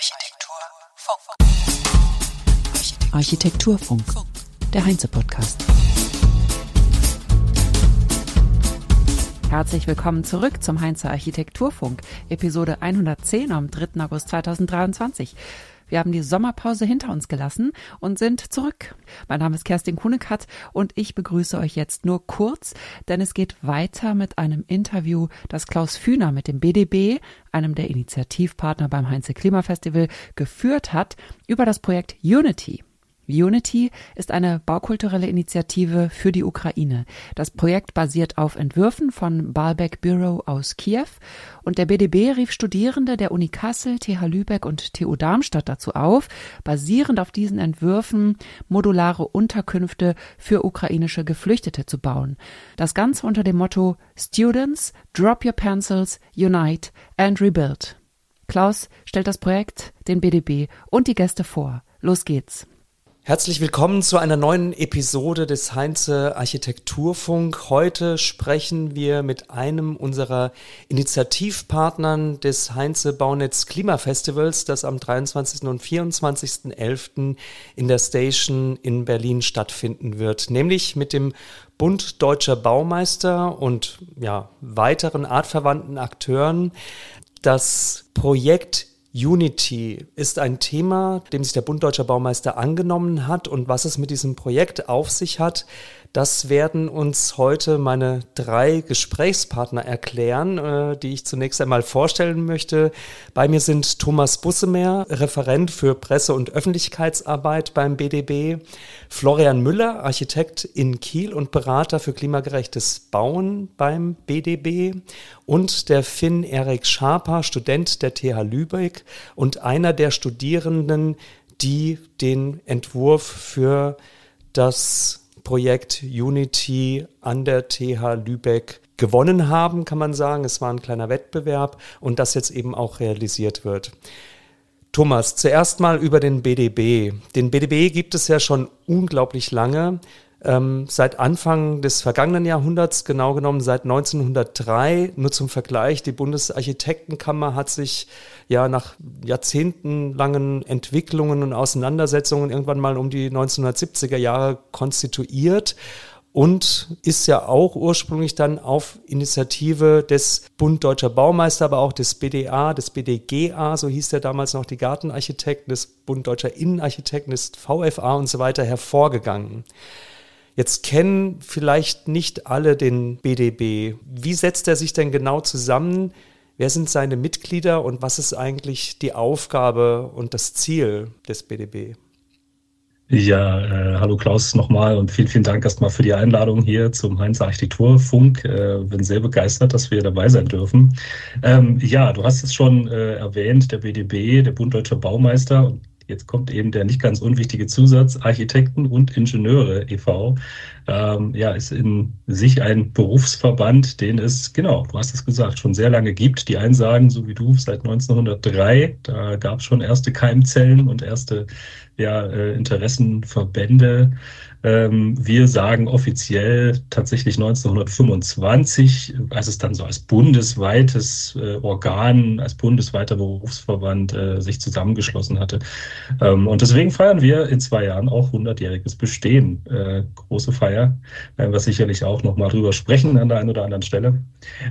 Architekturfunk. Architekturfunk, der Heinze-Podcast. Herzlich willkommen zurück zum Heinze Architekturfunk, Episode 110 am 3. August 2023. Wir haben die Sommerpause hinter uns gelassen und sind zurück. Mein Name ist Kerstin Kunekat und ich begrüße euch jetzt nur kurz, denn es geht weiter mit einem Interview, das Klaus Fühner mit dem BDB, einem der Initiativpartner beim Heinze Klimafestival, geführt hat über das Projekt Unity. Unity ist eine baukulturelle Initiative für die Ukraine. Das Projekt basiert auf Entwürfen von Baalbek Bureau aus Kiew und der BDB rief Studierende der Uni Kassel, TH Lübeck und TU Darmstadt dazu auf, basierend auf diesen Entwürfen modulare Unterkünfte für ukrainische Geflüchtete zu bauen. Das Ganze unter dem Motto Students, Drop Your Pencils, Unite and Rebuild. Klaus stellt das Projekt, den BDB und die Gäste vor. Los geht's. Herzlich willkommen zu einer neuen Episode des Heinze Architekturfunk. Heute sprechen wir mit einem unserer Initiativpartnern des Heinze Baunetz Klimafestivals, das am 23. und 24.11. in der Station in Berlin stattfinden wird, nämlich mit dem Bund Deutscher Baumeister und ja, weiteren artverwandten Akteuren. Das Projekt Unity ist ein Thema, dem sich der Bund Deutscher Baumeister angenommen hat und was es mit diesem Projekt auf sich hat, das werden uns heute meine drei Gesprächspartner erklären, äh, die ich zunächst einmal vorstellen möchte. Bei mir sind Thomas Bussemer, Referent für Presse- und Öffentlichkeitsarbeit beim BDB, Florian Müller, Architekt in Kiel und Berater für klimagerechtes Bauen beim BDB und der Finn Erik Schaper, Student der TH Lübeck und einer der Studierenden, die den Entwurf für das Projekt Unity an der TH Lübeck gewonnen haben, kann man sagen. Es war ein kleiner Wettbewerb und das jetzt eben auch realisiert wird. Thomas, zuerst mal über den BDB. Den BDB gibt es ja schon unglaublich lange ähm, seit Anfang des vergangenen Jahrhunderts, genau genommen seit 1903. Nur zum Vergleich, die Bundesarchitektenkammer hat sich ja nach jahrzehntelangen Entwicklungen und Auseinandersetzungen irgendwann mal um die 1970er Jahre konstituiert und ist ja auch ursprünglich dann auf Initiative des Bund Deutscher Baumeister, aber auch des BDA, des BDGA, so hieß der damals noch die Gartenarchitekten, des Bund Deutscher Innenarchitekten, des VFA und so weiter hervorgegangen. Jetzt kennen vielleicht nicht alle den BDB. Wie setzt er sich denn genau zusammen? Wer sind seine Mitglieder und was ist eigentlich die Aufgabe und das Ziel des BDB? Ja, äh, hallo Klaus nochmal und vielen, vielen Dank erstmal für die Einladung hier zum Heinz Architekturfunk. Äh, bin sehr begeistert, dass wir dabei sein dürfen. Ähm, ja, du hast es schon äh, erwähnt, der BDB, der Bund Deutscher Baumeister. Und Jetzt kommt eben der nicht ganz unwichtige Zusatz, Architekten und Ingenieure e.V. Ähm, ja, ist in sich ein Berufsverband, den es, genau, du hast es gesagt, schon sehr lange gibt. Die einen sagen, so wie du, seit 1903, da gab es schon erste Keimzellen und erste ja, äh, Interessenverbände. Ähm, wir sagen offiziell tatsächlich 1925, als es dann so als bundesweites äh, Organ, als bundesweiter Berufsverband äh, sich zusammengeschlossen hatte. Ähm, und deswegen feiern wir in zwei Jahren auch 100-jähriges Bestehen. Äh, große Feier, äh, was sicherlich auch nochmal drüber sprechen an der einen oder anderen Stelle.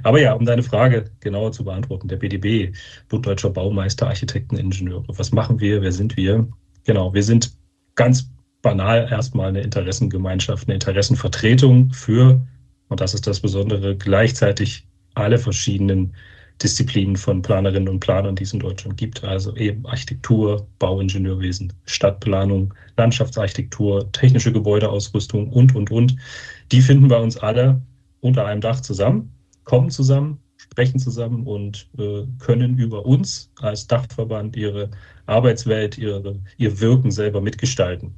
Aber ja, um deine Frage genauer zu beantworten, der BDB, Bund Deutscher Baumeister, Architekten, Ingenieure. Was machen wir? Wer sind wir? Genau, wir sind ganz banal erstmal eine Interessengemeinschaft, eine Interessenvertretung für, und das ist das Besondere, gleichzeitig alle verschiedenen Disziplinen von Planerinnen und Planern, die es in Deutschland gibt. Also eben Architektur, Bauingenieurwesen, Stadtplanung, Landschaftsarchitektur, technische Gebäudeausrüstung und, und, und. Die finden bei uns alle unter einem Dach zusammen, kommen zusammen, sprechen zusammen und äh, können über uns als Dachverband ihre Arbeitswelt, ihre, ihr Wirken selber mitgestalten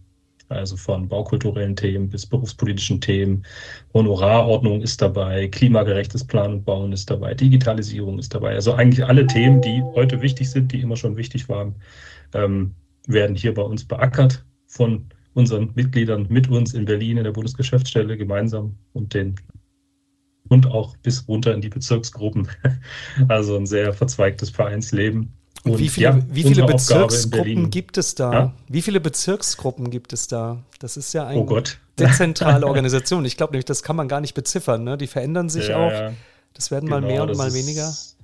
also von baukulturellen Themen bis berufspolitischen Themen. Honorarordnung ist dabei, klimagerechtes Planen und Bauen ist dabei, Digitalisierung ist dabei. Also eigentlich alle Themen, die heute wichtig sind, die immer schon wichtig waren, ähm, werden hier bei uns beackert von unseren Mitgliedern mit uns in Berlin in der Bundesgeschäftsstelle gemeinsam und den und auch bis runter in die Bezirksgruppen. Also ein sehr verzweigtes Vereinsleben. Und, und wie viele, ja, wie viele Bezirksgruppen gibt es da? Ja? Wie viele Bezirksgruppen gibt es da? Das ist ja eine oh dezentrale Organisation. Ich glaube nämlich, das kann man gar nicht beziffern. Ne? Die verändern sich ja, auch. Das werden genau, mal mehr und mal weniger. Ist,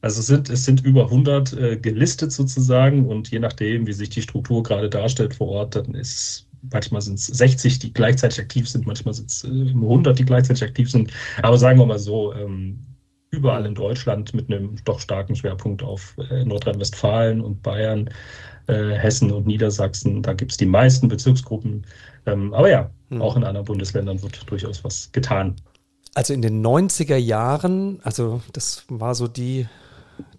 also es sind, es sind über 100 äh, gelistet sozusagen und je nachdem, wie sich die Struktur gerade darstellt vor Ort, dann ist manchmal sind es 60, die gleichzeitig aktiv sind, manchmal sind es äh, 100, die gleichzeitig aktiv sind. Aber sagen wir mal so, ähm, überall in Deutschland mit einem doch starken Schwerpunkt auf äh, Nordrhein-Westfalen und Bayern, äh, Hessen und Niedersachsen. Da gibt es die meisten Bezirksgruppen. Ähm, aber ja, hm. auch in anderen Bundesländern wird durchaus was getan. Also in den 90er Jahren, also das war so die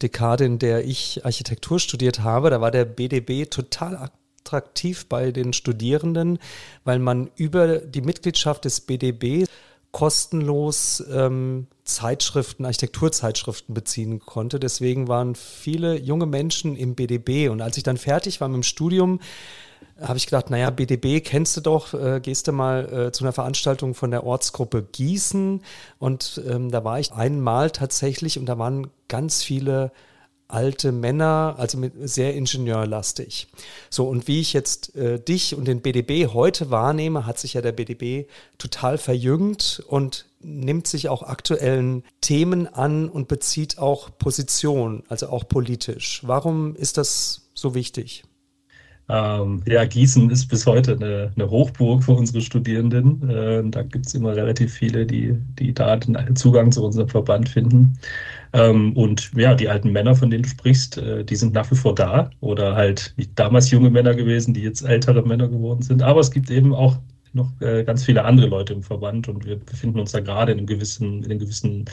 Dekade, in der ich Architektur studiert habe, da war der BDB total attraktiv bei den Studierenden, weil man über die Mitgliedschaft des BDB kostenlos ähm, Zeitschriften, Architekturzeitschriften beziehen konnte. Deswegen waren viele junge Menschen im BDB. Und als ich dann fertig war mit dem Studium, habe ich gedacht, naja, BDB kennst du doch, äh, gehst du mal äh, zu einer Veranstaltung von der Ortsgruppe Gießen. Und ähm, da war ich einmal tatsächlich und da waren ganz viele alte Männer, also mit sehr ingenieurlastig. So, und wie ich jetzt äh, dich und den BDB heute wahrnehme, hat sich ja der BDB total verjüngt und nimmt sich auch aktuellen Themen an und bezieht auch Position, also auch politisch. Warum ist das so wichtig? Ähm, ja, Gießen ist bis heute eine, eine Hochburg für unsere Studierenden. Äh, da gibt es immer relativ viele, die, die da den Zugang zu unserem Verband finden. Ähm, und ja, die alten Männer, von denen du sprichst, äh, die sind nach wie vor da oder halt damals junge Männer gewesen, die jetzt ältere Männer geworden sind. Aber es gibt eben auch noch äh, ganz viele andere Leute im Verband und wir befinden uns da gerade in einem gewissen, in einem gewissen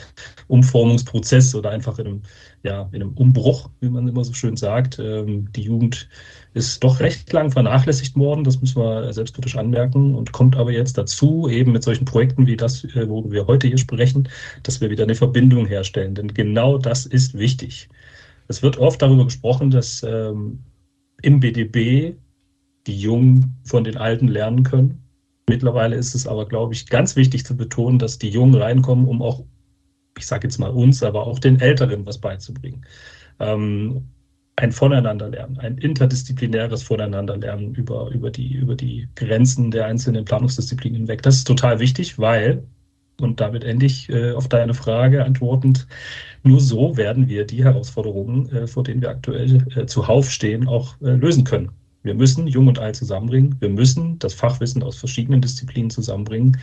Umformungsprozess oder einfach in einem, ja, in einem Umbruch, wie man immer so schön sagt. Ähm, die Jugend ist doch recht lang vernachlässigt worden, das müssen wir selbstkritisch anmerken und kommt aber jetzt dazu, eben mit solchen Projekten wie das, äh, wo wir heute hier sprechen, dass wir wieder eine Verbindung herstellen. Denn genau das ist wichtig. Es wird oft darüber gesprochen, dass ähm, im BDB die Jungen von den Alten lernen können. Mittlerweile ist es aber, glaube ich, ganz wichtig zu betonen, dass die Jungen reinkommen, um auch, ich sage jetzt mal uns, aber auch den Älteren was beizubringen. Ähm, ein Voneinanderlernen, ein interdisziplinäres Voneinanderlernen über, über, die, über die Grenzen der einzelnen Planungsdisziplinen hinweg. Das ist total wichtig, weil, und damit endlich äh, auf deine Frage antwortend, nur so werden wir die Herausforderungen, äh, vor denen wir aktuell äh, zuhauf stehen, auch äh, lösen können. Wir müssen Jung und Alt zusammenbringen. Wir müssen das Fachwissen aus verschiedenen Disziplinen zusammenbringen.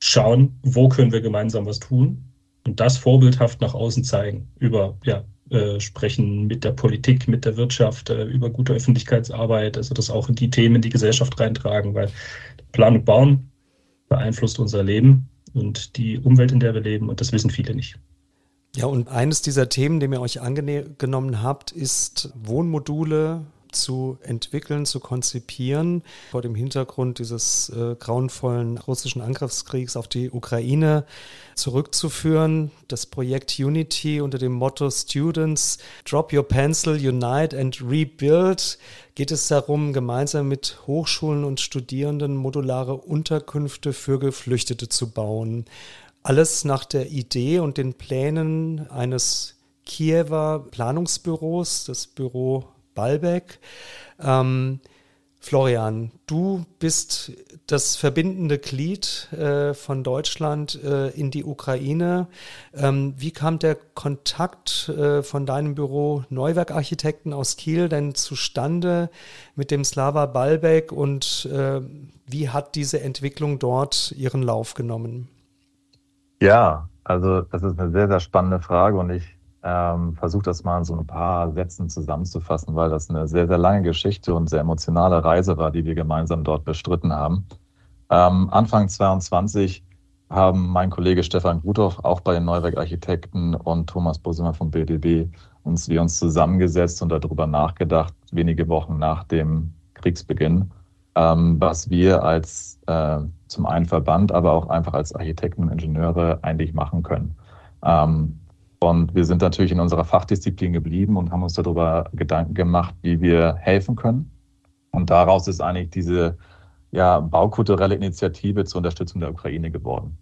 Schauen, wo können wir gemeinsam was tun und das vorbildhaft nach außen zeigen. Über ja, äh, sprechen mit der Politik, mit der Wirtschaft, äh, über gute Öffentlichkeitsarbeit, also das auch in die Themen die Gesellschaft reintragen, weil Plan und Bauen beeinflusst unser Leben und die Umwelt, in der wir leben und das wissen viele nicht. Ja, und eines dieser Themen, dem ihr euch angenommen habt, ist Wohnmodule zu entwickeln, zu konzipieren, vor dem Hintergrund dieses äh, grauenvollen russischen Angriffskriegs auf die Ukraine zurückzuführen. Das Projekt Unity unter dem Motto Students Drop Your Pencil, Unite and Rebuild geht es darum, gemeinsam mit Hochschulen und Studierenden modulare Unterkünfte für Geflüchtete zu bauen. Alles nach der Idee und den Plänen eines Kiewer Planungsbüros, das Büro Ballbeck. Ähm, Florian, du bist das verbindende Glied äh, von Deutschland äh, in die Ukraine. Ähm, wie kam der Kontakt äh, von deinem Büro Neuwerk Architekten aus Kiel denn zustande mit dem Slava Balbeck und äh, wie hat diese Entwicklung dort ihren Lauf genommen? Ja, also das ist eine sehr, sehr spannende Frage und ich ähm, versuche das mal in so ein paar Sätzen zusammenzufassen, weil das eine sehr, sehr lange Geschichte und sehr emotionale Reise war, die wir gemeinsam dort bestritten haben. Ähm, Anfang 22 haben mein Kollege Stefan Guthoff auch bei den Neuwerk Architekten und Thomas Bosemer vom BDB uns wir uns zusammengesetzt und darüber nachgedacht, wenige Wochen nach dem Kriegsbeginn, ähm, was wir als äh, zum einen Verband, aber auch einfach als Architekten und Ingenieure eigentlich machen können. Ähm, und wir sind natürlich in unserer Fachdisziplin geblieben und haben uns darüber Gedanken gemacht, wie wir helfen können. Und daraus ist eigentlich diese ja, baukulturelle Initiative zur Unterstützung der Ukraine geworden.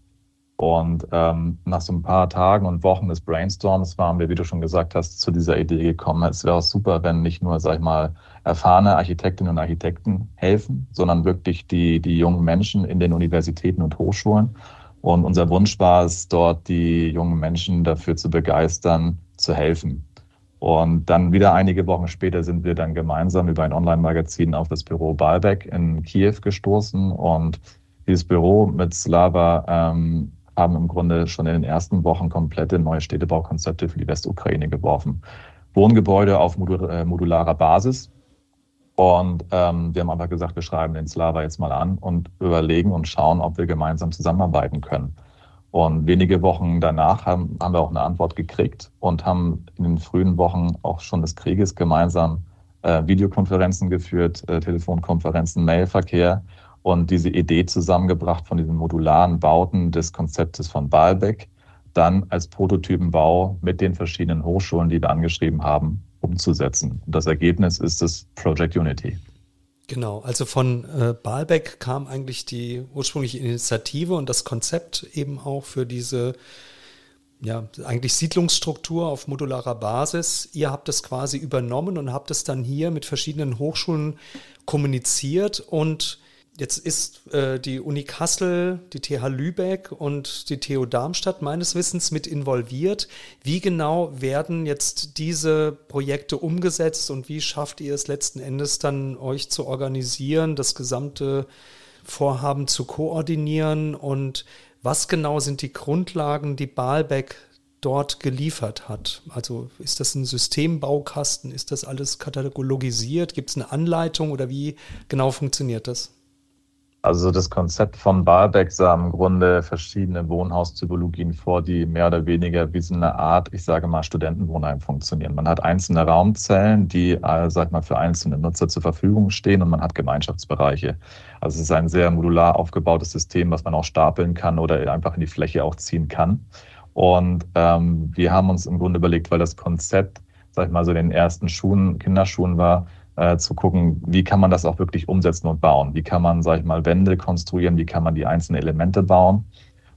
Und ähm, nach so ein paar Tagen und Wochen des Brainstorms waren wir, wie du schon gesagt hast, zu dieser Idee gekommen. Es wäre super, wenn nicht nur, sag ich mal, erfahrene Architektinnen und Architekten helfen, sondern wirklich die, die jungen Menschen in den Universitäten und Hochschulen. Und unser Wunsch war es, dort die jungen Menschen dafür zu begeistern, zu helfen. Und dann wieder einige Wochen später sind wir dann gemeinsam über ein Online-Magazin auf das Büro Baalbek in Kiew gestoßen. Und dieses Büro mit Slava ähm, haben im Grunde schon in den ersten Wochen komplette neue Städtebaukonzepte für die Westukraine geworfen. Wohngebäude auf äh, modularer Basis. Und ähm, wir haben einfach gesagt, wir schreiben den Slava jetzt mal an und überlegen und schauen, ob wir gemeinsam zusammenarbeiten können. Und wenige Wochen danach haben, haben wir auch eine Antwort gekriegt und haben in den frühen Wochen auch schon des Krieges gemeinsam äh, Videokonferenzen geführt, äh, Telefonkonferenzen, Mailverkehr und diese Idee zusammengebracht von diesen modularen Bauten des Konzeptes von Baalbek, dann als Prototypenbau mit den verschiedenen Hochschulen, die wir angeschrieben haben, umzusetzen. Und das Ergebnis ist das Project Unity. Genau, also von äh, Baalbeck kam eigentlich die ursprüngliche Initiative und das Konzept eben auch für diese ja, eigentlich Siedlungsstruktur auf modularer Basis. Ihr habt es quasi übernommen und habt es dann hier mit verschiedenen Hochschulen kommuniziert und Jetzt ist äh, die Uni Kassel, die TH Lübeck und die TU Darmstadt meines Wissens mit involviert. Wie genau werden jetzt diese Projekte umgesetzt und wie schafft ihr es letzten Endes dann, euch zu organisieren, das gesamte Vorhaben zu koordinieren und was genau sind die Grundlagen, die Baalbeck dort geliefert hat? Also ist das ein Systembaukasten? Ist das alles katalogisiert? Gibt es eine Anleitung oder wie genau funktioniert das? Also das Konzept von Barbeck sah im Grunde verschiedene Wohnhaustypologien vor, die mehr oder weniger wie so eine Art, ich sage mal, Studentenwohnheim funktionieren. Man hat einzelne Raumzellen, die, äh, sag mal, für einzelne Nutzer zur Verfügung stehen und man hat Gemeinschaftsbereiche. Also es ist ein sehr modular aufgebautes System, was man auch stapeln kann oder einfach in die Fläche auch ziehen kann. Und ähm, wir haben uns im Grunde überlegt, weil das Konzept, sag ich mal, so in den ersten Schuhen, Kinderschuhen war, äh, zu gucken, wie kann man das auch wirklich umsetzen und bauen? Wie kann man, sage ich mal, Wände konstruieren? Wie kann man die einzelnen Elemente bauen?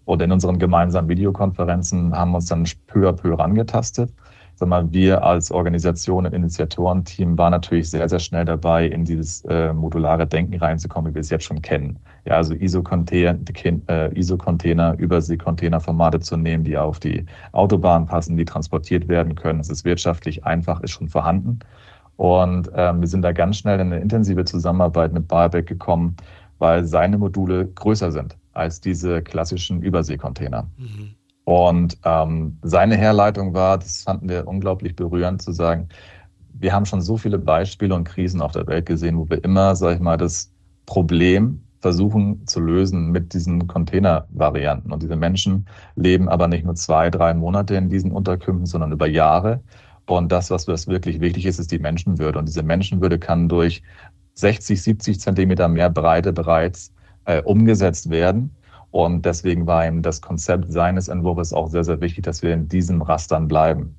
Und in unseren gemeinsamen Videokonferenzen haben wir uns dann peu à peu rangetastet. Sag mal, wir als Organisation und Initiatorenteam waren natürlich sehr, sehr schnell dabei, in dieses äh, modulare Denken reinzukommen, wie wir es jetzt schon kennen. Ja, also ISO-Container, äh, ISO-Container, Übersee-Containerformate zu nehmen, die auf die Autobahn passen, die transportiert werden können. Es ist wirtschaftlich einfach, ist schon vorhanden. Und ähm, wir sind da ganz schnell in eine intensive Zusammenarbeit mit Barbeck gekommen, weil seine Module größer sind als diese klassischen Überseekontainer. Mhm. Und ähm, seine Herleitung war, das fanden wir unglaublich berührend, zu sagen, wir haben schon so viele Beispiele und Krisen auf der Welt gesehen, wo wir immer, sag ich mal, das Problem versuchen zu lösen mit diesen Containervarianten. Und diese Menschen leben aber nicht nur zwei, drei Monate in diesen Unterkünften, sondern über Jahre. Und das, was wirklich wichtig ist, ist die Menschenwürde. Und diese Menschenwürde kann durch 60, 70 Zentimeter mehr Breite bereits äh, umgesetzt werden. Und deswegen war ihm das Konzept seines Entwurfs auch sehr, sehr wichtig, dass wir in diesen Rastern bleiben.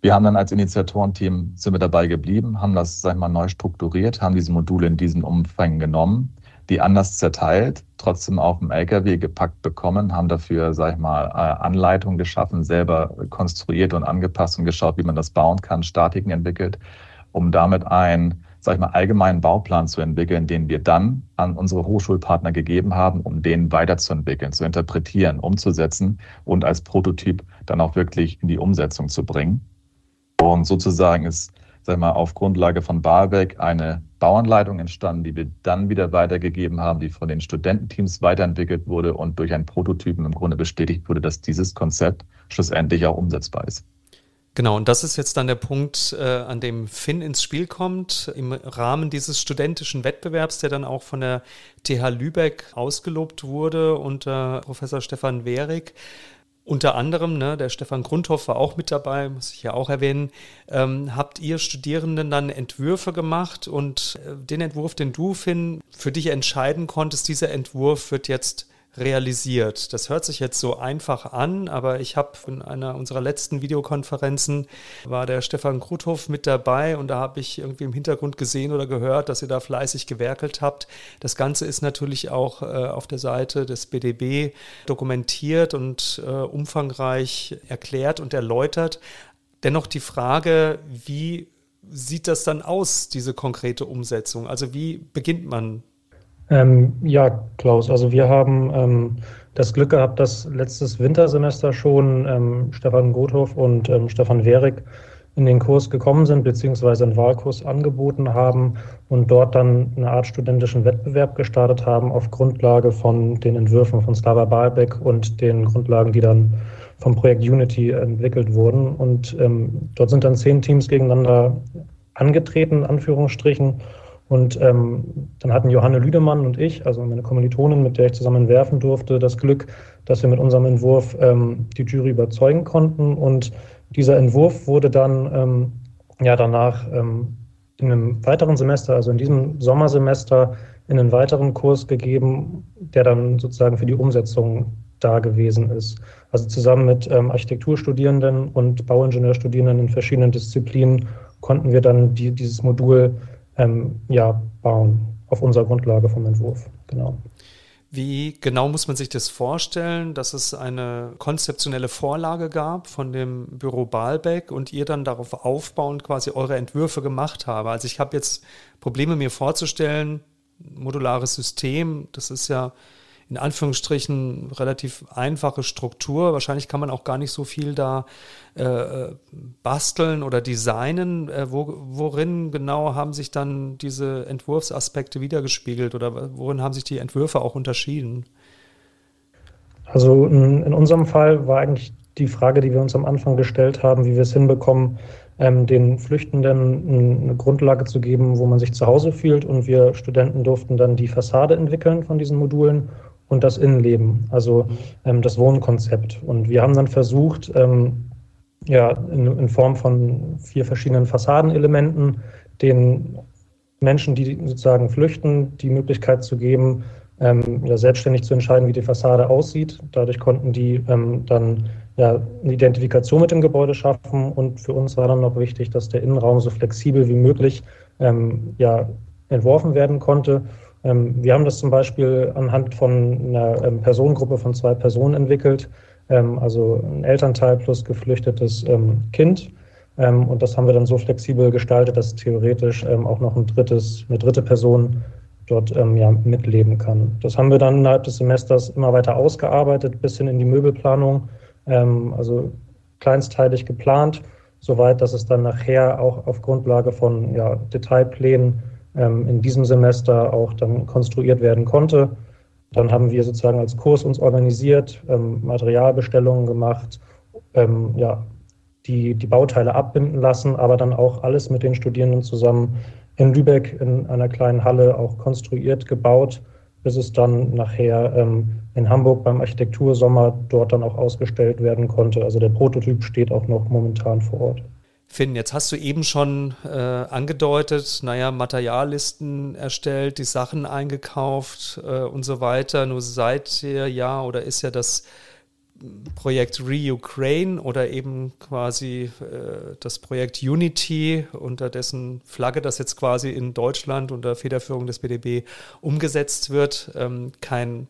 Wir haben dann als Initiatorenteam sind wir dabei geblieben, haben das, sag ich mal, neu strukturiert, haben diese Module in diesen Umfängen genommen die anders zerteilt, trotzdem auf dem LKW gepackt bekommen, haben dafür, sag ich mal, äh, Anleitungen geschaffen, selber konstruiert und angepasst und geschaut, wie man das bauen kann, Statiken entwickelt, um damit einen, sag ich mal, allgemeinen Bauplan zu entwickeln, den wir dann an unsere Hochschulpartner gegeben haben, um den weiterzuentwickeln, zu interpretieren, umzusetzen und als Prototyp dann auch wirklich in die Umsetzung zu bringen. Und sozusagen ist sag mal, auf Grundlage von Barbeck eine Bauanleitung entstanden, die wir dann wieder weitergegeben haben, die von den Studententeams weiterentwickelt wurde und durch einen Prototypen im Grunde bestätigt wurde, dass dieses Konzept schlussendlich auch umsetzbar ist. Genau, und das ist jetzt dann der Punkt, äh, an dem Finn ins Spiel kommt, im Rahmen dieses studentischen Wettbewerbs, der dann auch von der TH Lübeck ausgelobt wurde unter Professor Stefan Wehrig. Unter anderem, ne, der Stefan Grundhoff war auch mit dabei, muss ich ja auch erwähnen. Ähm, habt ihr Studierenden dann Entwürfe gemacht und äh, den Entwurf, den du, Finn, für dich entscheiden konntest, dieser Entwurf wird jetzt realisiert? Das hört sich jetzt so einfach an, aber ich habe in einer unserer letzten Videokonferenzen war der Stefan Kruthoff mit dabei und da habe ich irgendwie im Hintergrund gesehen oder gehört, dass ihr da fleißig gewerkelt habt. Das Ganze ist natürlich auch äh, auf der Seite des BDB dokumentiert und äh, umfangreich erklärt und erläutert. Dennoch die Frage, wie sieht das dann aus, diese konkrete Umsetzung? Also wie beginnt man ähm, ja, Klaus, also wir haben ähm, das Glück gehabt, dass letztes Wintersemester schon ähm, Stefan Gothoff und ähm, Stefan Wehrig in den Kurs gekommen sind, beziehungsweise einen Wahlkurs angeboten haben und dort dann eine Art studentischen Wettbewerb gestartet haben auf Grundlage von den Entwürfen von Slava Balbeck und den Grundlagen, die dann vom Projekt Unity entwickelt wurden. Und ähm, dort sind dann zehn Teams gegeneinander angetreten, in Anführungsstrichen. Und ähm, dann hatten Johanne Lüdemann und ich, also meine Kommilitonin, mit der ich zusammen entwerfen durfte, das Glück, dass wir mit unserem Entwurf ähm, die Jury überzeugen konnten. Und dieser Entwurf wurde dann ähm, ja danach ähm, in einem weiteren Semester, also in diesem Sommersemester, in einen weiteren Kurs gegeben, der dann sozusagen für die Umsetzung da gewesen ist. Also zusammen mit ähm, Architekturstudierenden und Bauingenieurstudierenden in verschiedenen Disziplinen konnten wir dann die, dieses Modul ähm, ja, bauen auf unserer Grundlage vom Entwurf. Genau. Wie genau muss man sich das vorstellen, dass es eine konzeptionelle Vorlage gab von dem Büro Baalbeck und ihr dann darauf aufbauend quasi eure Entwürfe gemacht habe? Also ich habe jetzt Probleme mir vorzustellen, modulares System, das ist ja in Anführungsstrichen relativ einfache Struktur. Wahrscheinlich kann man auch gar nicht so viel da äh, basteln oder designen. Äh, wo, worin genau haben sich dann diese Entwurfsaspekte wiedergespiegelt oder worin haben sich die Entwürfe auch unterschieden? Also in, in unserem Fall war eigentlich die Frage, die wir uns am Anfang gestellt haben, wie wir es hinbekommen, ähm, den Flüchtenden eine Grundlage zu geben, wo man sich zu Hause fühlt. Und wir Studenten durften dann die Fassade entwickeln von diesen Modulen und das Innenleben, also ähm, das Wohnkonzept. Und wir haben dann versucht, ähm, ja, in, in, Form von vier verschiedenen Fassadenelementen den Menschen, die sozusagen flüchten, die Möglichkeit zu geben, ähm, ja, selbstständig zu entscheiden, wie die Fassade aussieht. Dadurch konnten die ähm, dann ja, eine Identifikation mit dem Gebäude schaffen. Und für uns war dann noch wichtig, dass der Innenraum so flexibel wie möglich ähm, ja, entworfen werden konnte wir haben das zum Beispiel anhand von einer ähm, Personengruppe von zwei Personen entwickelt, ähm, also ein Elternteil plus geflüchtetes Kind. Und das haben wir dann so flexibel gestaltet, dass theoretisch auch noch ein drittes, eine dritte Person dort ja, mitleben kann. Das haben wir dann innerhalb des Semesters immer weiter ausgearbeitet, bis hin in die Möbelplanung, also kleinsteilig geplant, soweit, dass es dann nachher auch auf Grundlage von ja, Detailplänen ähm, in diesem Semester auch dann konstruiert werden konnte. Dann haben wir sozusagen als Kurs uns organisiert, ähm, Materialbestellungen gemacht, ähm, ja, die, die Bauteile abbinden lassen, aber dann auch alles mit den Studierenden zusammen in Lübeck in einer kleinen Halle auch konstruiert, gebaut, bis es dann nachher ähm, in Hamburg beim Architektursommer dort dann auch ausgestellt werden konnte. Also der Prototyp steht auch noch momentan vor Ort. Finn, jetzt hast du eben schon äh, angedeutet, naja, Materiallisten erstellt, die Sachen eingekauft äh, und so weiter. Nur seit ja oder ist ja das Projekt Re-Ukraine oder eben quasi äh, das Projekt Unity, unter dessen Flagge das jetzt quasi in Deutschland unter Federführung des BDB umgesetzt wird, ähm, kein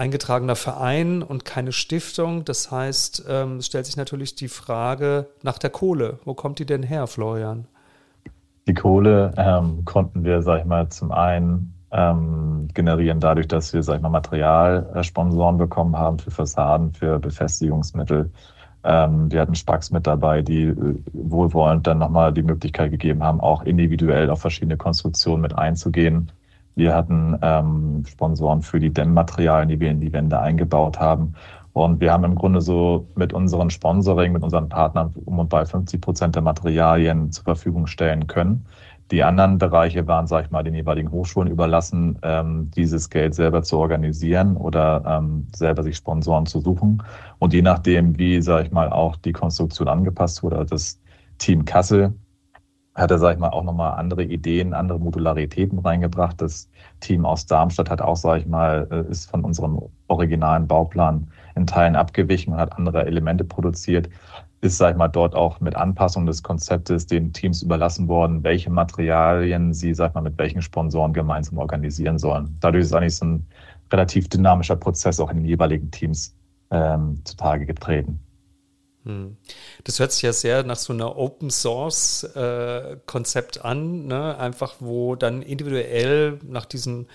eingetragener Verein und keine Stiftung. Das heißt, ähm, es stellt sich natürlich die Frage nach der Kohle. Wo kommt die denn her, Florian? Die Kohle ähm, konnten wir, sag ich mal, zum einen ähm, generieren dadurch, dass wir, sag ich mal, Materialsponsoren bekommen haben für Fassaden, für Befestigungsmittel. Ähm, wir hatten Spax mit dabei, die äh, wohlwollend dann nochmal die Möglichkeit gegeben haben, auch individuell auf verschiedene Konstruktionen mit einzugehen wir hatten ähm, Sponsoren für die Dämmmaterialien, die wir in die Wände eingebaut haben. Und wir haben im Grunde so mit unserem Sponsoring, mit unseren Partnern um und bei 50 Prozent der Materialien zur Verfügung stellen können. Die anderen Bereiche waren, sage ich mal, den jeweiligen Hochschulen überlassen, ähm, dieses Geld selber zu organisieren oder ähm, selber sich Sponsoren zu suchen. Und je nachdem, wie, sage ich mal, auch die Konstruktion angepasst wurde, das Team Kassel hat er, sag ich mal, auch nochmal andere Ideen, andere Modularitäten reingebracht. Das Team aus Darmstadt hat auch, sag ich mal, äh, ist von unserem originalen Bauplan in Teilen abgewichen und hat andere Elemente produziert. Ist, sag ich mal, dort auch mit Anpassung des Konzeptes den Teams überlassen worden, welche Materialien sie, sag ich mal, mit welchen Sponsoren gemeinsam organisieren sollen. Dadurch ist eigentlich so ein relativ dynamischer Prozess auch in den jeweiligen Teams ähm, zutage getreten. Hm. Das hört sich ja sehr nach so einer Open Source äh, Konzept an, ne? einfach wo dann individuell nach diesen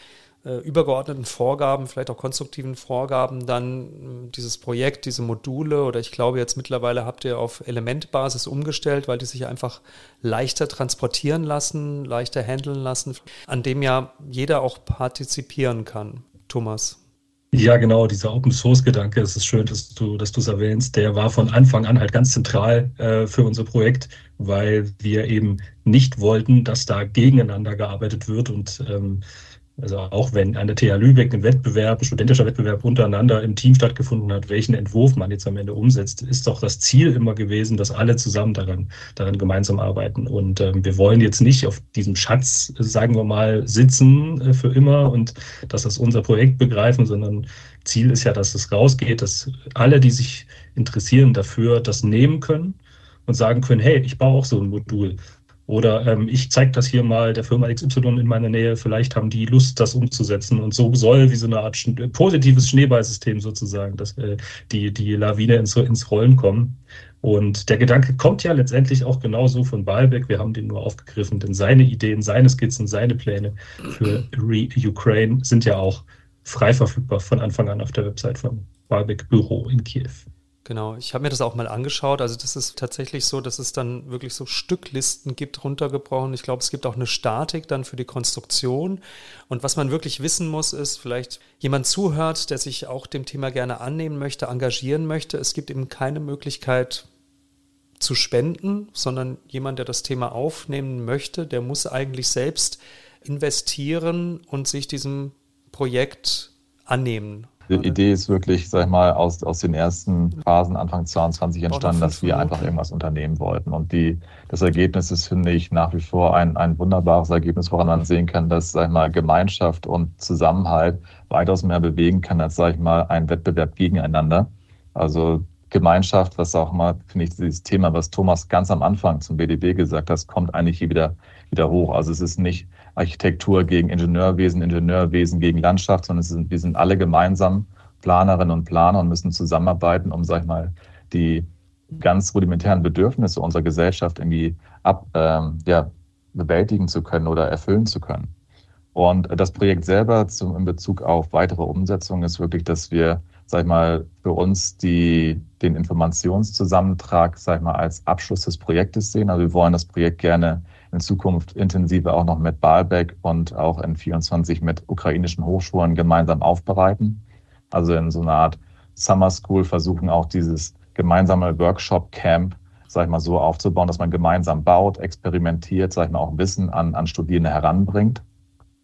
äh, übergeordneten Vorgaben, vielleicht auch konstruktiven Vorgaben, dann äh, dieses Projekt, diese Module oder ich glaube jetzt mittlerweile habt ihr auf Elementbasis umgestellt, weil die sich einfach leichter transportieren lassen, leichter handeln lassen, an dem ja jeder auch partizipieren kann. Thomas. Ja, genau, dieser Open Source Gedanke, es ist schön, dass du, dass du es erwähnst, der war von Anfang an halt ganz zentral äh, für unser Projekt, weil wir eben nicht wollten, dass da gegeneinander gearbeitet wird und ähm, also auch wenn an der TH Lübeck ein Wettbewerb, ein studentischer Wettbewerb untereinander im Team stattgefunden hat, welchen Entwurf man jetzt am Ende umsetzt, ist doch das Ziel immer gewesen, dass alle zusammen daran, daran gemeinsam arbeiten. Und ähm, wir wollen jetzt nicht auf diesem Schatz, sagen wir mal, sitzen äh, für immer und dass das unser Projekt begreifen, sondern Ziel ist ja, dass es rausgeht, dass alle, die sich interessieren dafür, das nehmen können und sagen können, hey, ich baue auch so ein Modul. Oder ähm, ich zeige das hier mal der Firma XY in meiner Nähe, vielleicht haben die Lust, das umzusetzen. Und so soll wie so eine Art sch positives Schneeballsystem sozusagen, dass äh, die, die Lawine ins, ins Rollen kommen. Und der Gedanke kommt ja letztendlich auch genauso von Balbeck. Wir haben den nur aufgegriffen, denn seine Ideen, seine Skizzen, seine Pläne für Re-Ukraine sind ja auch frei verfügbar von Anfang an auf der Website von Balbeck Büro in Kiew. Genau, ich habe mir das auch mal angeschaut. Also das ist tatsächlich so, dass es dann wirklich so Stücklisten gibt, runtergebrochen. Ich glaube, es gibt auch eine Statik dann für die Konstruktion. Und was man wirklich wissen muss, ist vielleicht jemand zuhört, der sich auch dem Thema gerne annehmen möchte, engagieren möchte. Es gibt eben keine Möglichkeit zu spenden, sondern jemand, der das Thema aufnehmen möchte, der muss eigentlich selbst investieren und sich diesem Projekt annehmen. Die Idee ist wirklich, sag ich mal, aus, aus den ersten Phasen Anfang 22 entstanden, dass wir einfach irgendwas unternehmen wollten. Und die, das Ergebnis ist, finde ich, nach wie vor ein, ein wunderbares Ergebnis, woran man sehen kann, dass, sag ich mal, Gemeinschaft und Zusammenhalt weitaus mehr bewegen kann, als, sag ich mal, ein Wettbewerb gegeneinander. Also Gemeinschaft, was auch mal, finde ich, dieses Thema, was Thomas ganz am Anfang zum BDB gesagt hat, kommt eigentlich hier wieder, wieder hoch. Also es ist nicht Architektur gegen Ingenieurwesen, Ingenieurwesen gegen Landschaft, sondern sind, wir sind alle gemeinsam Planerinnen und Planer und müssen zusammenarbeiten, um, sag ich mal, die ganz rudimentären Bedürfnisse unserer Gesellschaft irgendwie ab, ähm, ja, bewältigen zu können oder erfüllen zu können. Und das Projekt selber zum, in Bezug auf weitere Umsetzung ist wirklich, dass wir sag ich mal, für uns die, den Informationszusammentrag, sag ich mal, als Abschluss des Projektes sehen. Also wir wollen das Projekt gerne in Zukunft intensiver auch noch mit Baalbek und auch in 24 mit ukrainischen Hochschulen gemeinsam aufbereiten. Also in so einer Art Summer School versuchen auch dieses gemeinsame Workshop-Camp, sag ich mal, so aufzubauen, dass man gemeinsam baut, experimentiert, sag ich mal, auch Wissen an, an Studierende heranbringt.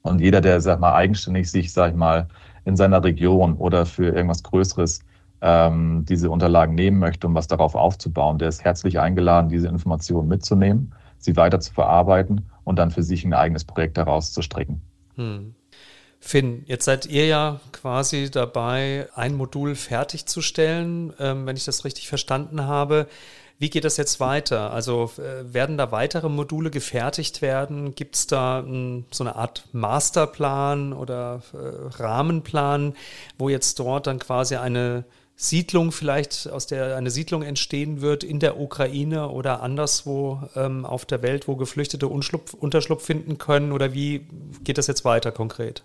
Und jeder, der, sag ich mal, eigenständig sich, sag ich mal, in seiner Region oder für irgendwas Größeres ähm, diese Unterlagen nehmen möchte, um was darauf aufzubauen, der ist herzlich eingeladen, diese Informationen mitzunehmen, sie weiter zu verarbeiten und dann für sich ein eigenes Projekt daraus zu stricken. Hm. Finn, jetzt seid ihr ja quasi dabei, ein Modul fertigzustellen, ähm, wenn ich das richtig verstanden habe. Wie geht das jetzt weiter? Also äh, werden da weitere Module gefertigt werden? Gibt es da m, so eine Art Masterplan oder äh, Rahmenplan, wo jetzt dort dann quasi eine Siedlung vielleicht, aus der eine Siedlung entstehen wird in der Ukraine oder anderswo ähm, auf der Welt, wo Geflüchtete Unschlupf, Unterschlupf finden können? Oder wie geht das jetzt weiter konkret?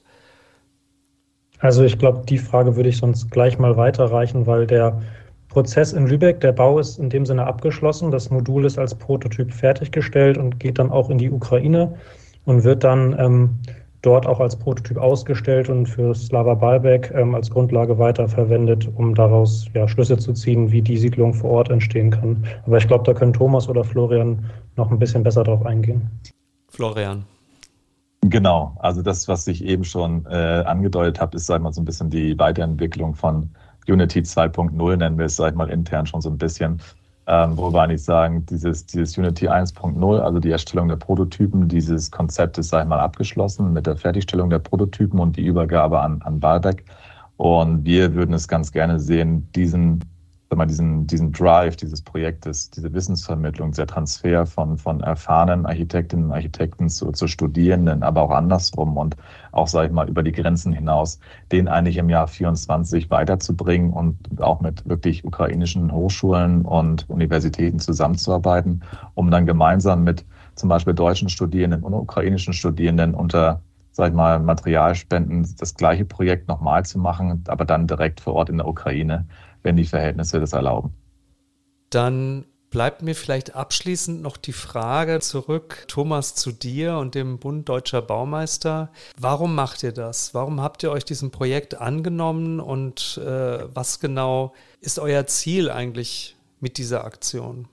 Also ich glaube, die Frage würde ich sonst gleich mal weiterreichen, weil der Prozess in Lübeck, der Bau ist in dem Sinne abgeschlossen. Das Modul ist als Prototyp fertiggestellt und geht dann auch in die Ukraine und wird dann ähm, dort auch als Prototyp ausgestellt und für Slava Balbeck ähm, als Grundlage weiterverwendet, um daraus ja, Schlüsse zu ziehen, wie die Siedlung vor Ort entstehen kann. Aber ich glaube, da können Thomas oder Florian noch ein bisschen besser drauf eingehen. Florian. Genau, also das, was ich eben schon äh, angedeutet habe, ist, sag mal, so ein bisschen die Weiterentwicklung von Unity 2.0 nennen wir es, sag ich mal, intern schon so ein bisschen. Ähm, wo wir eigentlich sagen, dieses, dieses Unity 1.0, also die Erstellung der Prototypen, dieses Konzept ist, sag ich mal, abgeschlossen mit der Fertigstellung der Prototypen und die Übergabe an, an Balbeck. Und wir würden es ganz gerne sehen, diesen mal, diesen, diesen Drive dieses Projektes, diese Wissensvermittlung, der Transfer von, von erfahrenen Architektinnen und Architekten zu, zu Studierenden, aber auch andersrum und auch, sage ich mal, über die Grenzen hinaus, den eigentlich im Jahr 24 weiterzubringen und auch mit wirklich ukrainischen Hochschulen und Universitäten zusammenzuarbeiten, um dann gemeinsam mit zum Beispiel deutschen Studierenden und ukrainischen Studierenden unter sag ich mal, Materialspenden das gleiche Projekt nochmal zu machen, aber dann direkt vor Ort in der Ukraine wenn die Verhältnisse das erlauben. Dann bleibt mir vielleicht abschließend noch die Frage zurück, Thomas, zu dir und dem Bund Deutscher Baumeister. Warum macht ihr das? Warum habt ihr euch diesem Projekt angenommen und äh, was genau ist euer Ziel eigentlich mit dieser Aktion?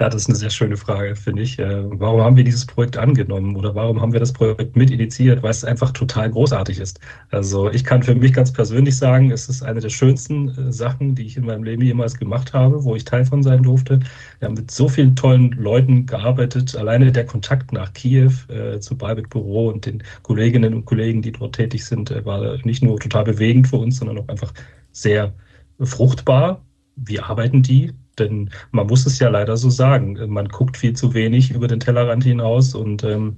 Ja, das ist eine sehr schöne Frage, finde ich. Äh, warum haben wir dieses Projekt angenommen oder warum haben wir das Projekt mit initiiert? Weil es einfach total großartig ist. Also ich kann für mich ganz persönlich sagen, es ist eine der schönsten äh, Sachen, die ich in meinem Leben jemals gemacht habe, wo ich Teil von sein durfte. Wir haben mit so vielen tollen Leuten gearbeitet. Alleine der Kontakt nach Kiew äh, zu Balbeck Büro und den Kolleginnen und Kollegen, die dort tätig sind, äh, war nicht nur total bewegend für uns, sondern auch einfach sehr fruchtbar. Wie arbeiten die? Denn man muss es ja leider so sagen. Man guckt viel zu wenig über den Tellerrand hinaus und ähm,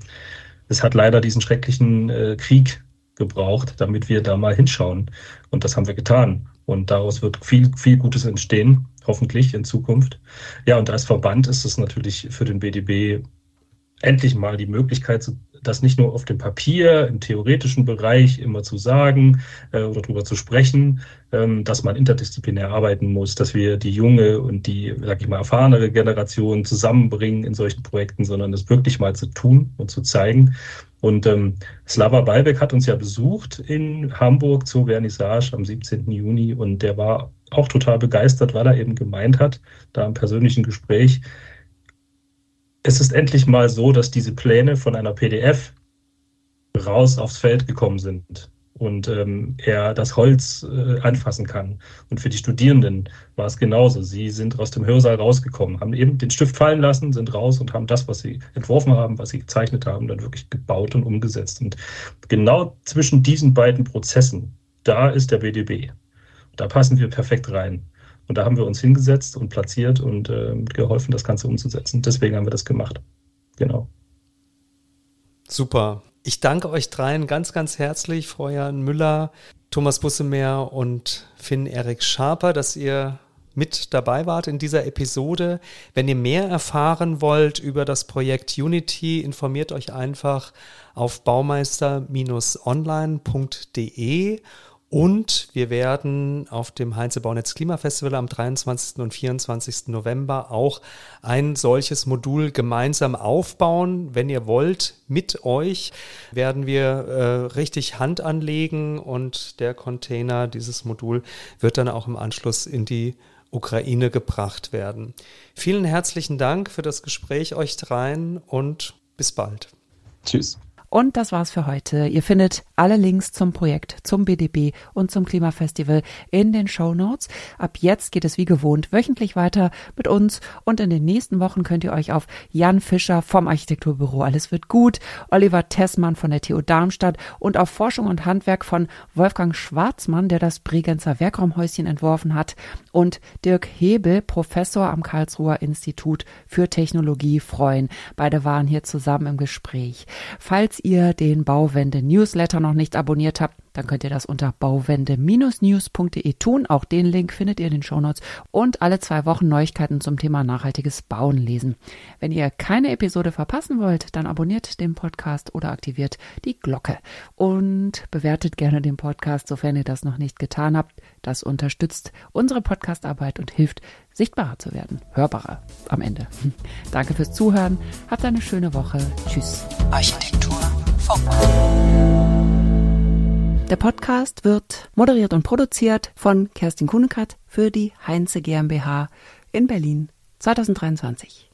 es hat leider diesen schrecklichen äh, Krieg gebraucht, damit wir da mal hinschauen. Und das haben wir getan. Und daraus wird viel, viel Gutes entstehen, hoffentlich in Zukunft. Ja, und als Verband ist es natürlich für den BDB endlich mal die Möglichkeit zu das nicht nur auf dem Papier, im theoretischen Bereich immer zu sagen äh, oder darüber zu sprechen, ähm, dass man interdisziplinär arbeiten muss, dass wir die junge und die, sag ich mal, erfahrenere Generation zusammenbringen in solchen Projekten, sondern es wirklich mal zu tun und zu zeigen. Und ähm, Slava Balbeck hat uns ja besucht in Hamburg zur Vernissage am 17. Juni und der war auch total begeistert, weil er eben gemeint hat, da im persönlichen Gespräch, es ist endlich mal so, dass diese Pläne von einer PDF raus aufs Feld gekommen sind und ähm, er das Holz äh, anfassen kann. Und für die Studierenden war es genauso. Sie sind aus dem Hörsaal rausgekommen, haben eben den Stift fallen lassen, sind raus und haben das, was sie entworfen haben, was sie gezeichnet haben, dann wirklich gebaut und umgesetzt. Und genau zwischen diesen beiden Prozessen, da ist der BDB. Da passen wir perfekt rein. Und da haben wir uns hingesetzt und platziert und äh, geholfen, das Ganze umzusetzen. Deswegen haben wir das gemacht. Genau. Super. Ich danke euch dreien ganz, ganz herzlich, Frau Jan Müller, Thomas Bussemer und Finn Erik Schaper, dass ihr mit dabei wart in dieser Episode. Wenn ihr mehr erfahren wollt über das Projekt Unity, informiert euch einfach auf baumeister-online.de und wir werden auf dem Heinze Baunetz Klimafestival am 23. und 24. November auch ein solches Modul gemeinsam aufbauen. Wenn ihr wollt, mit euch werden wir äh, richtig Hand anlegen und der Container, dieses Modul, wird dann auch im Anschluss in die Ukraine gebracht werden. Vielen herzlichen Dank für das Gespräch euch dreien und bis bald. Tschüss. Und das war's für heute. Ihr findet alle Links zum Projekt, zum BDB und zum Klimafestival in den Show Notes. Ab jetzt geht es wie gewohnt wöchentlich weiter mit uns und in den nächsten Wochen könnt ihr euch auf Jan Fischer vom Architekturbüro Alles wird gut, Oliver Tessmann von der TU Darmstadt und auf Forschung und Handwerk von Wolfgang Schwarzmann, der das Bregenzer Werkraumhäuschen entworfen hat und Dirk Hebel, Professor am Karlsruher Institut für Technologie freuen. Beide waren hier zusammen im Gespräch. Falls ihr den Bauwende-Newsletter noch nicht abonniert habt, dann könnt ihr das unter bauwende-news.de tun. Auch den Link findet ihr in den Shownotes und alle zwei Wochen Neuigkeiten zum Thema nachhaltiges Bauen lesen. Wenn ihr keine Episode verpassen wollt, dann abonniert den Podcast oder aktiviert die Glocke und bewertet gerne den Podcast, sofern ihr das noch nicht getan habt. Das unterstützt unsere Podcastarbeit und hilft, sichtbarer zu werden, hörbarer am Ende. Danke fürs Zuhören, habt eine schöne Woche. Tschüss. Architektur Funk. Der Podcast wird moderiert und produziert von Kerstin Kunekat für die Heinze GmbH in Berlin 2023.